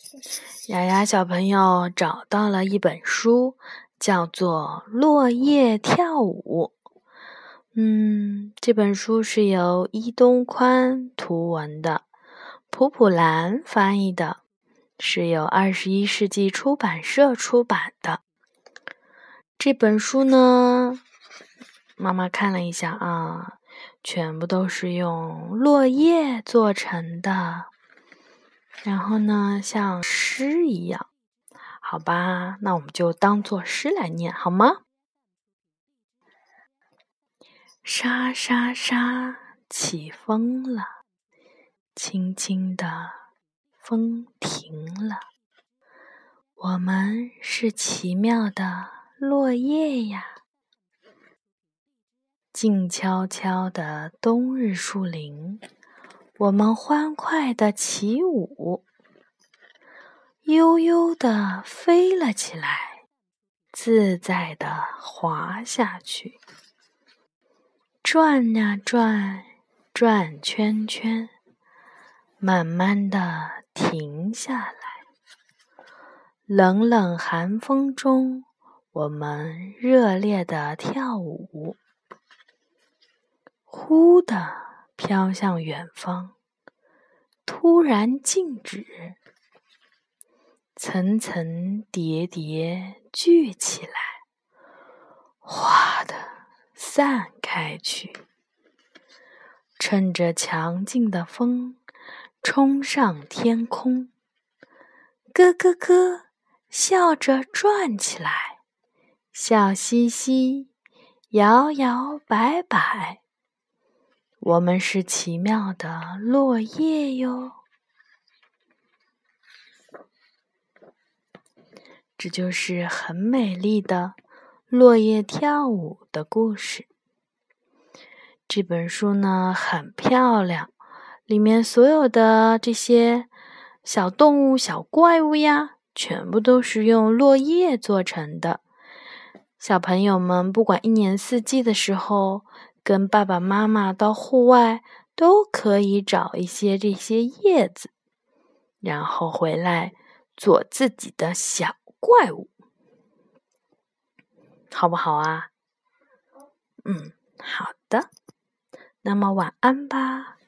雅雅小朋友找到了一本书，叫做《落叶跳舞》。嗯，这本书是由伊东宽图文的，普普兰翻译的，是由二十一世纪出版社出版的。这本书呢，妈妈看了一下啊，全部都是用落叶做成的。然后呢，像诗一样，好吧，那我们就当做诗来念好吗？沙沙沙，起风了，轻轻的，风停了。我们是奇妙的落叶呀，静悄悄的冬日树林。我们欢快的起舞，悠悠的飞了起来，自在的滑下去，转呀转，转圈圈，慢慢的停下来。冷冷寒风中，我们热烈的跳舞，忽的。飘向远方，突然静止，层层叠叠聚起来，哗的散开去。趁着强劲的风，冲上天空，咯咯咯，笑着转起来，笑嘻嘻，摇摇摆摆。我们是奇妙的落叶哟，这就是很美丽的落叶跳舞的故事。这本书呢很漂亮，里面所有的这些小动物、小怪物呀，全部都是用落叶做成的。小朋友们，不管一年四季的时候。跟爸爸妈妈到户外都可以找一些这些叶子，然后回来做自己的小怪物，好不好啊？嗯，好的。那么晚安吧。